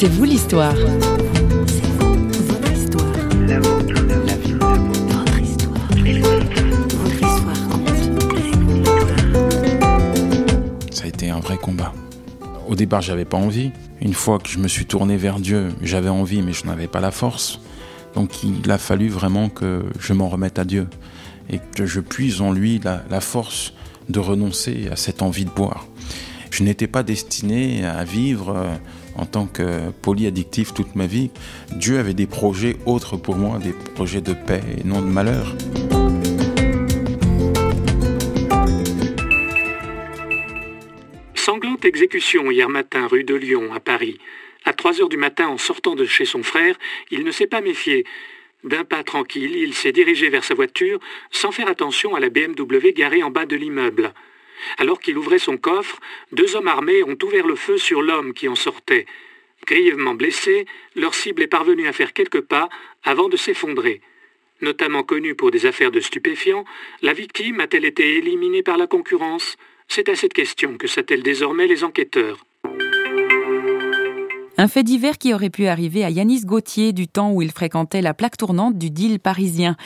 C'est vous l'histoire. Votre histoire. La vôtre, la vie, Votre histoire. Votre histoire compte. Ça a été un vrai combat. Au départ, j'avais pas envie. Une fois que je me suis tourné vers Dieu, j'avais envie, mais je n'avais pas la force. Donc il a fallu vraiment que je m'en remette à Dieu et que je puise en lui la, la force de renoncer à cette envie de boire. Je n'étais pas destiné à vivre euh, en tant que polyaddictif toute ma vie. Dieu avait des projets autres pour moi, des projets de paix et non de malheur. Sanglante exécution hier matin rue de Lyon à Paris. À 3 heures du matin, en sortant de chez son frère, il ne s'est pas méfié. D'un pas tranquille, il s'est dirigé vers sa voiture sans faire attention à la BMW garée en bas de l'immeuble. Alors qu'il ouvrait son coffre, deux hommes armés ont ouvert le feu sur l'homme qui en sortait. Grièvement blessé, leur cible est parvenue à faire quelques pas avant de s'effondrer. Notamment connue pour des affaires de stupéfiants, la victime a-t-elle été éliminée par la concurrence? C'est à cette question que s'attellent désormais les enquêteurs. Un fait divers qui aurait pu arriver à Yanis Gauthier du temps où il fréquentait la plaque tournante du deal parisien.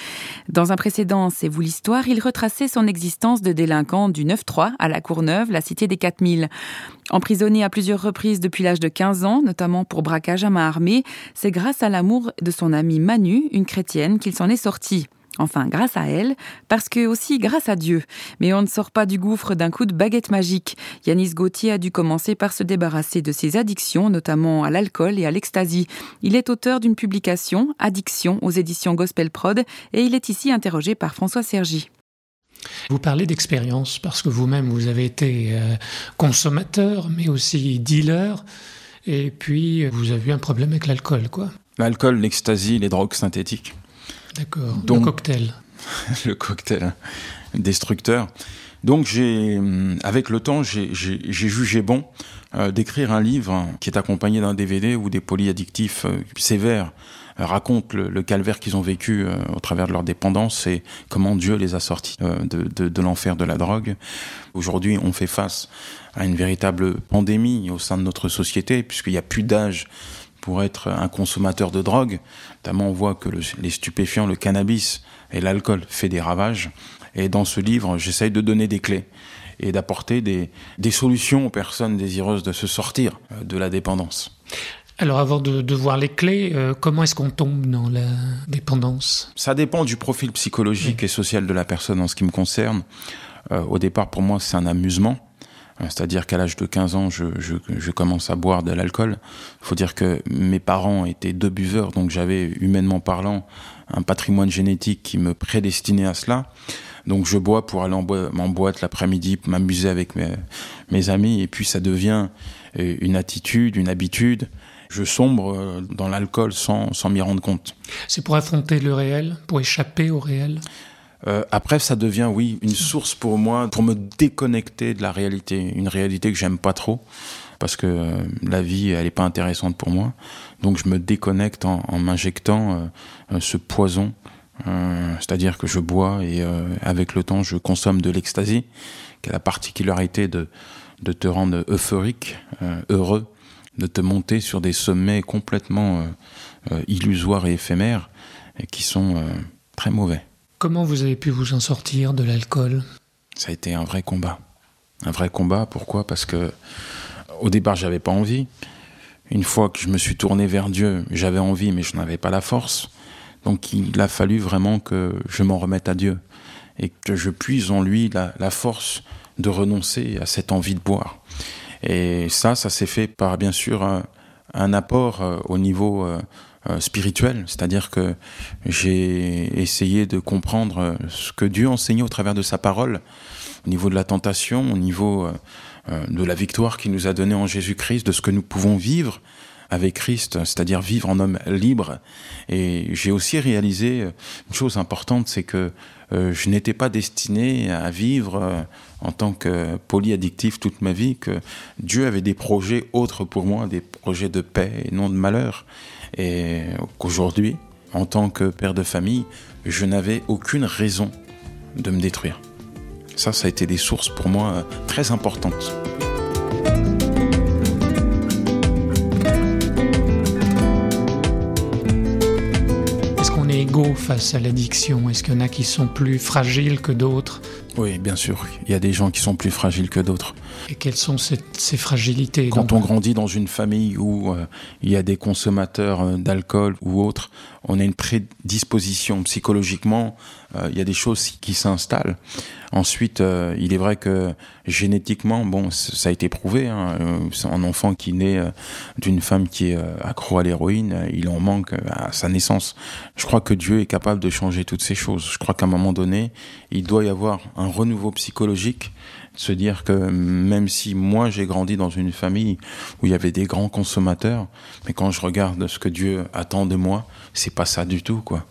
Dans un précédent C'est vous l'histoire, il retraçait son existence de délinquant du 9-3 à la Courneuve, la cité des 4000. Emprisonné à plusieurs reprises depuis l'âge de 15 ans, notamment pour braquage à main armée, c'est grâce à l'amour de son amie Manu, une chrétienne, qu'il s'en est sorti. Enfin, grâce à elle, parce que aussi grâce à Dieu. Mais on ne sort pas du gouffre d'un coup de baguette magique. Yanis Gauthier a dû commencer par se débarrasser de ses addictions, notamment à l'alcool et à l'ecstasy. Il est auteur d'une publication, Addiction, aux éditions Gospel Prod, et il est ici interrogé par François Sergi. Vous parlez d'expérience parce que vous-même, vous avez été euh, consommateur, mais aussi dealer, et puis vous avez eu un problème avec l'alcool, quoi. L'alcool, l'ecstasy, les drogues synthétiques. D'accord. Le cocktail. le cocktail destructeur. Donc j'ai, hum, avec le temps, j'ai jugé bon euh, d'écrire un livre qui est accompagné d'un DVD où des polyaddictifs euh, sévères euh, racontent le, le calvaire qu'ils ont vécu au travers de leur dépendance et comment Dieu les a sortis de, de- de l'enfer de la drogue. Aujourd'hui, on fait face à une véritable pandémie au sein de notre société puisqu'il n'y a plus d'âge pour être un consommateur de drogue. Notamment, on voit que le- les stupéfiants, le cannabis et l'alcool fait des ravages. Et dans ce livre, j'essaye de donner des clés et d'apporter des, des solutions aux personnes désireuses de se sortir euh, de la dépendance. Alors avant de, de voir les clés, euh, comment est-ce qu'on tombe dans la dépendance? Ça dépend du profil psychologique et social de la personne en ce qui me concerne. Euh, au départ, pour moi, c'est un amusement. Euh, C'est-à-dire qu'à l'âge de 15 ans, je, commence à boire de l'alcool. Il faut dire que mes parents étaient deux buveurs, donc j'avais, humainement parlant, un patrimoine génétique qui me prédestinait à cela. Donc je bois pour aller en, boîte l'après-midi, m'amuser avec mes, mes amis, et puis ça devient euh, une attitude, une habitude. Je sombre euh, dans l'alcool sans, sans m'y rendre compte. C'est pour affronter le réel, pour échapper au réel? Euh, après, ça devient, oui, une source pour moi, pour me déconnecter de la réalité. Une réalité que j'aime pas trop, parce que euh, la vie, elle est pas intéressante pour moi. Donc, je me déconnecte en, en m'injectant euh, euh, ce poison. Euh, C'est-à-dire que je bois et euh, avec le temps, je consomme de l'ecstasy, qui a la particularité de, de te rendre euphorique, heureux, de te monter sur des sommets complètement illusoires et éphémères, et qui sont très mauvais. Comment vous avez pu vous en sortir de l'alcool? Ça a été un vrai combat. Un vrai combat, pourquoi? Parce que au départ, j'avais pas envie. Une fois que je me suis tourné vers Dieu, j'avais envie, mais je n'avais pas la force. Donc il a fallu vraiment que je m'en remette à Dieu et que je puise en lui la, force de renoncer à cette envie de boire. Et ça, ça s'est fait par bien sûr un, apport euh, au niveau euh, spirituel, c'est-à-dire que j'ai essayé de comprendre euh, ce que Dieu enseignait au travers de sa parole, au niveau de la tentation, au niveau euh, euh, de la victoire qu'il nous a donnée en Jésus-Christ, de ce que nous pouvons vivre avec Christ, c'est-à-dire vivre en homme libre. Et j'ai aussi réalisé euh, une chose importante, c'est que euh, je n'étais pas destiné à vivre euh, en tant que polyaddictif toute ma vie que Dieu avait des projets autres pour moi, des projets de paix et non de malheur. Et qu'aujourd'hui, en tant que père de famille, je n'avais aucune raison de me détruire. Ça, ça a été des sources pour moi euh, très importantes. Est-ce qu'on est égaux face à l'addiction? Est-ce qu'il y en a qui sont plus fragiles que d'autres? Oui, bien sûr. Il y a des gens qui sont plus fragiles que d'autres. Et quelles sont ces, ces fragilités Quand donc on grandit dans une famille où euh, il y a des consommateurs euh, d'alcool ou autres, on a une prédisposition psychologiquement, euh, il y a des choses qui s'installent. Ensuite, il est vrai que génétiquement, bon, ça a été prouvé, hein, un enfant qui naît d'une femme qui est accro à l'héroïne, il en manque à sa naissance. Je crois que Dieu est capable de changer toutes ces choses. Je crois qu'à un moment donné, il doit y avoir un renouveau psychologique se dire que même si moi j'ai grandi dans une famille où il y avait des grands consommateurs, mais quand je regarde ce que Dieu attend de moi, c'est pas ça du tout quoi.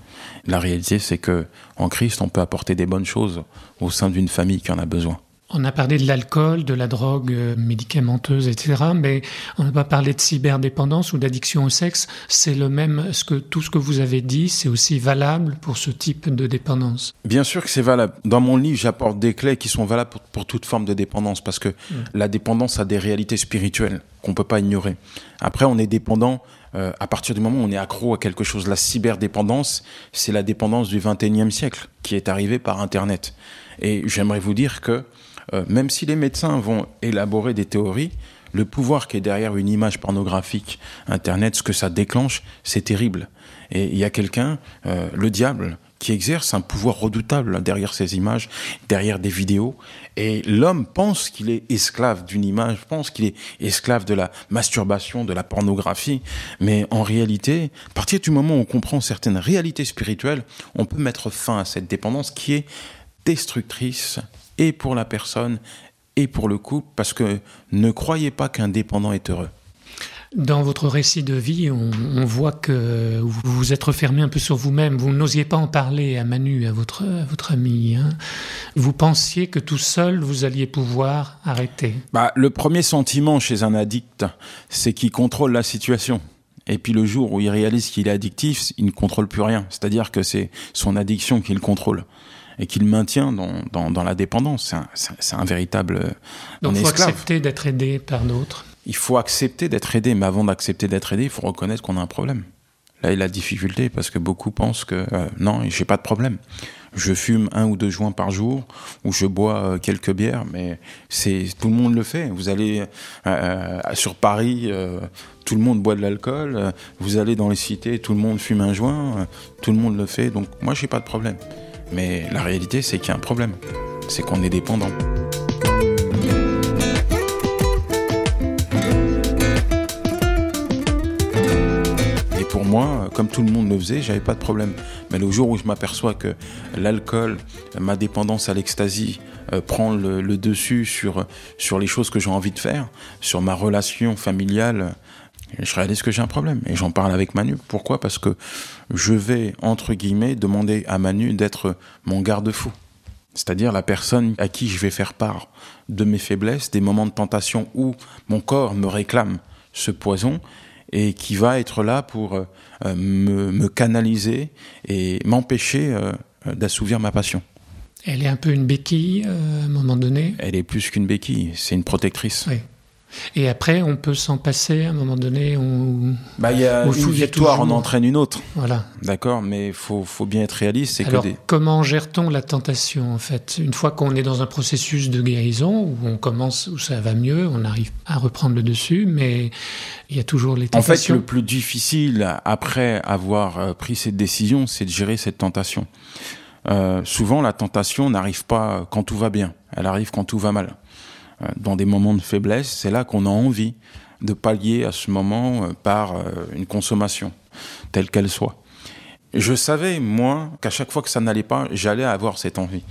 La réalité c'est que en Christ on peut apporter des bonnes choses au sein d'une famille qui en a besoin. On a parlé de l'alcool, de la drogue euh, médicamenteuse, etc. Mais on n'a pas parlé de cyberdépendance ou d'addiction au sexe. C'est le même. Ce que tout ce que vous avez dit, c'est aussi valable pour ce type de dépendance. Bien sûr que c'est valable. Dans mon livre, j'apporte des clés qui sont valables pour, pour toute forme de dépendance, parce que la dépendance a des réalités spirituelles qu'on peut pas ignorer. Après, on est dépendant euh, à partir du moment où on est accro à quelque chose. La cyberdépendance, c'est la dépendance du 21e siècle qui est arrivée par Internet. Et j'aimerais vous dire que euh, même si les médecins vont élaborer des théories, le pouvoir qui est derrière une image pornographique, Internet, ce que ça déclenche, c'est terrible. Et il y a quelqu'un, euh, le diable, qui exerce un pouvoir redoutable derrière ces images, derrière des vidéos. Et l'homme pense qu'il est esclave d'une image, pense qu'il est esclave de la masturbation, de la pornographie. Mais en réalité, à partir du moment où on comprend certaines réalités spirituelles, on peut mettre fin à cette dépendance qui est destructrice et pour la personne et pour le couple, parce que ne croyez pas qu'un dépendant est heureux. Dans votre récit de vie, on, on voit que vous vous êtes refermé un peu sur vous-même. Vous n'osiez pas en parler à Manu, à votre, à votre ami. hein. Vous pensiez que tout seul, vous alliez pouvoir arrêter. Bah, le premier sentiment chez un addict, c'est qu'il contrôle la situation. Et puis le jour où il réalise qu'il est addictif, il ne contrôle plus rien. C'est-à-dire que c'est son addiction qui le contrôle et qui le maintient dans, dans, dans la dépendance. C'est un, un- véritable euh, Donc, il faut esclave. accepter d'être aidé par d'autres. Il faut accepter d'être aidé, mais avant d'accepter d'être aidé, il faut reconnaître qu'on a un problème. Là est la difficulté, parce que beaucoup pensent que euh, non, j'ai pas de problème. Je fume un ou deux joints par jour, ou je bois euh, quelques bières, mais c'est tout le monde le fait. Vous allez euh, sur Paris, euh, tout le monde boit de l'alcool. Vous allez dans les cités, tout le monde fume un joint. tout le monde le fait. Donc moi, j'ai pas de problème. Mais la réalité, c'est qu'il y a un problème. C'est qu'on est dépendant. Et pour moi, comme tout le monde le faisait, j'avais pas de problème. Mais le jour où je m'aperçois que l'alcool, ma dépendance à l'ecstasy, euh, prend le, dessus sur les choses que j'ai envie de faire, sur ma relation familiale, je réalise que j'ai un problème. Et j'en parle avec Manu. Pourquoi? Parce que je vais, entre guillemets, demander à Manu d'être mon garde-fou. C'est-à-dire la personne à qui je vais faire part de mes faiblesses, des moments de tentation où mon corps me réclame ce poison et qui va être là pour euh, me, me canaliser et m'empêcher euh, d'assouvir ma passion. Elle est un peu une béquille euh, à un moment donné? Elle est plus qu'une béquille, c'est une protectrice. Oui. Et après, on peut s'en passer à un moment donné. On... Bah, il y a une victoire en toujours- entraîne une autre, Voilà. d'accord Mais il faut, faut bien être réaliste, c'est que Alors, des... comment gère-t-on la tentation en fait? Une fois qu'on est dans un processus de guérison où on commence, où ça va mieux, on arrive à reprendre le dessus, mais il y a toujours les En fait, tentations. le plus difficile après avoir euh, pris cette décision, c'est de gérer cette tentation. Euh, souvent, la tentation n'arrive pas quand tout va bien, elle arrive quand tout va mal. Euh, dans des moments de faiblesse, c'est là qu'on a envie de pallier à ce moment euh, par euh, une consommation, telle qu'elle soit. Je savais, moi, qu'à chaque fois que ça n'allait pas, j'allais avoir cette envie.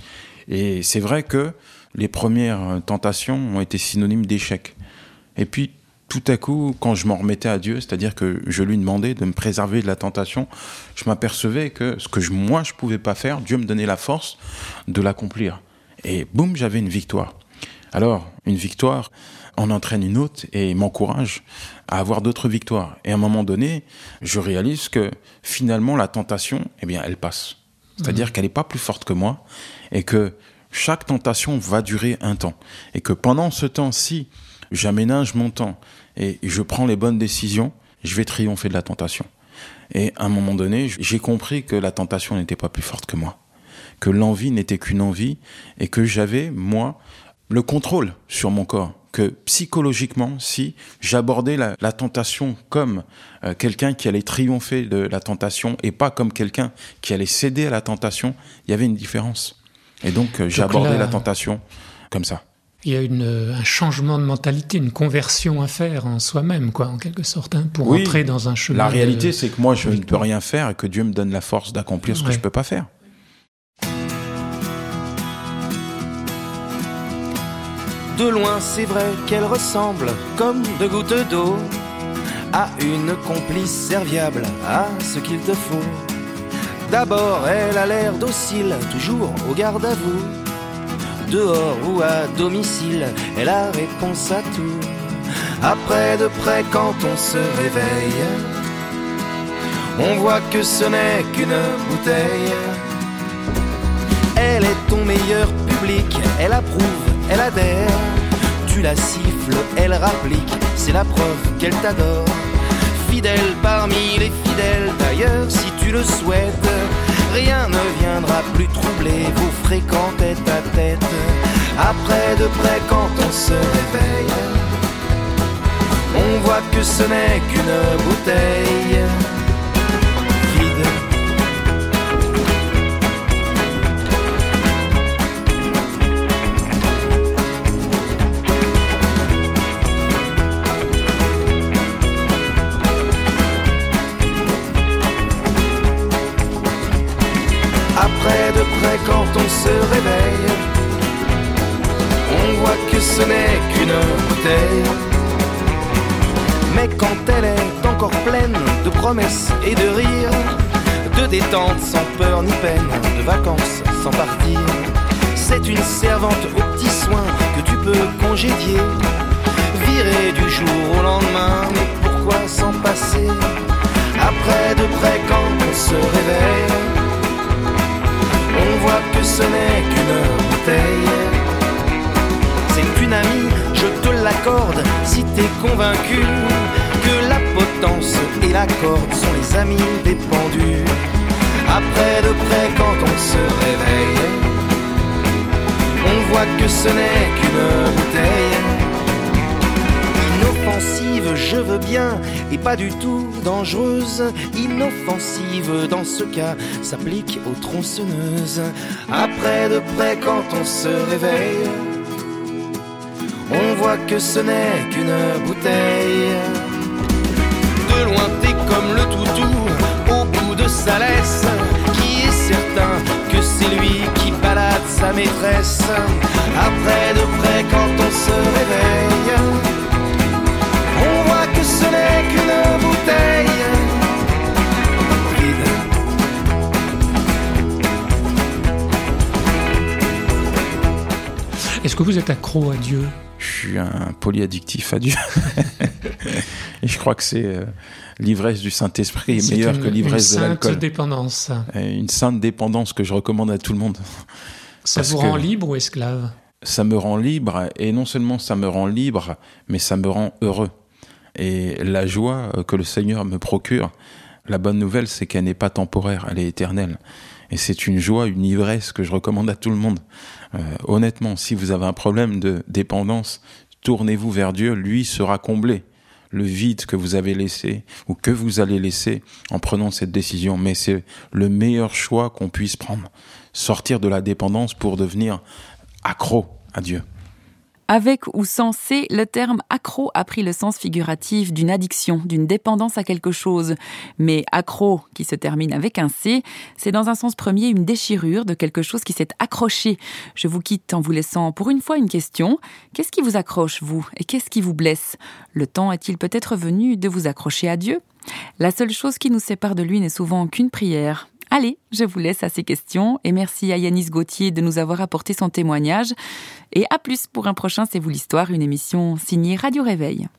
Et c'est vrai que les premières tentations ont été synonymes d'échec. Et puis, tout à coup, quand je m'en remettais à Dieu, c'est-à-dire que je lui demandais de me préserver de la tentation, je m'apercevais que ce que je- moi je pouvais pas faire, Dieu me donnait la force de l'accomplir. Et boum, j'avais une victoire. Alors, une victoire en entraîne une autre et m'encourage à avoir d'autres victoires. Et à un moment donné, je réalise que finalement la tentation, eh bien, elle passe. C'est-à-dire qu'elle n'est pas plus forte que moi et que chaque tentation va durer un temps. Et que pendant ce temps-ci, j'aménage mon temps et je prends les bonnes décisions, je vais triompher de la tentation. Et à un moment donné, j'ai compris que la tentation n'était pas plus forte que moi, que l'envie n'était qu'une envie et que j'avais, moi, le contrôle sur mon corps. Que psychologiquement, si j'abordais la, la, tentation comme euh, quelqu'un qui allait triompher de la tentation et pas comme quelqu'un qui allait céder à la tentation, il y avait une différence. Et donc, euh, abordé la tentation comme ça. Il y a une, un changement de mentalité, une conversion à faire en soi-même, quoi, en quelque sorte, hein, pour Oui. entrer dans un chemin. La réalité, de- c'est que moi, je ne peux rien faire et que Dieu me donne la force d'accomplir ce que je peux pas faire. De loin, c'est vrai qu'elle ressemble comme deux gouttes d'eau à une complice serviable à ce qu'il te faut. D'abord, elle a l'air docile, toujours au garde à vous. Dehors ou à domicile, elle a réponse à tout. Après, de près, quand on se réveille, on voit que ce n'est qu'une bouteille. Elle est ton meilleur public, elle approuve, elle adhère. Tu la siffles, elle rapplique, c'est la preuve qu'elle t'adore. Fidèle parmi les fidèles, d'ailleurs, si tu le souhaites, rien ne viendra plus troubler vos fréquents tête à tête. Après, de près, quand on se réveille, on voit que ce n'est qu'une bouteille se réveille. On voit que ce n'est qu'une bouteille. Mais quand elle est encore pleine de promesses et de rires De détente sans peur ni peine, de vacances sans partir C'est une servante aux petits soins que tu peux congédier. Virer du jour au lendemain, ce n'est qu'une bouteille. C'est une amie, je te l'accorde, si t'es convaincu que la potence et la corde sont les amis des pendus. Après de près, quand on se réveille, on voit que ce n'est qu'une bouteille. Je veux bien, et pas du tout dangereuse. Inoffensive, dans ce cas, s'applique aux tronçonneuses. Après de près, quand on se réveille, on voit que ce n'est qu'une bouteille. De loin, t'es comme le toutou au bout de sa laisse, qui est certain que c'est lui qui balade sa maîtresse. Après de près, quand on se réveille, que vous êtes accro à Dieu Je suis un polyaddictif à Dieu. et je crois que c'est euh, l'ivresse du Saint-Esprit est meilleure une- que l'ivresse une de sainte l'alcool. dépendance. ça. Et Une sainte dépendance que je recommande à tout le monde. Ça Parce vous rend libre ou esclave? Ça me rend libre, et non seulement ça me rend libre, mais ça me rend heureux. Et la joie euh, que le Seigneur me procure, la bonne nouvelle, c'est qu'elle n'est pas temporaire, elle est éternelle. Et c'est une joie, une ivresse que je recommande à tout le monde. Euh, honnêtement, si vous avez un problème de dépendance, tournez-vous vers Dieu, lui sera comblé. Le vide que vous avez laissé ou que vous allez laisser en prenant cette décision. Mais c'est le meilleur choix qu'on puisse prendre. Sortir de la dépendance pour devenir accro à Dieu. Avec ou sans C, le terme accro a pris le sens figuratif d'une addiction, d'une dépendance à quelque chose. Mais accro, qui se termine avec un C, c'est dans un sens premier une déchirure de quelque chose qui s'est accroché. Je vous quitte en vous laissant pour une fois une question. Qu'est-ce qui vous accroche, vous Et qu'est-ce qui vous blesse? Le temps est-il peut-être venu de vous accrocher à Dieu? La seule chose qui nous sépare de lui n'est souvent qu'une prière. Allez, je vous laisse à ces questions et merci à Yanis Gauthier de nous avoir apporté son témoignage. Et à plus pour un prochain C'est vous l'histoire, une émission signée Radio Réveil.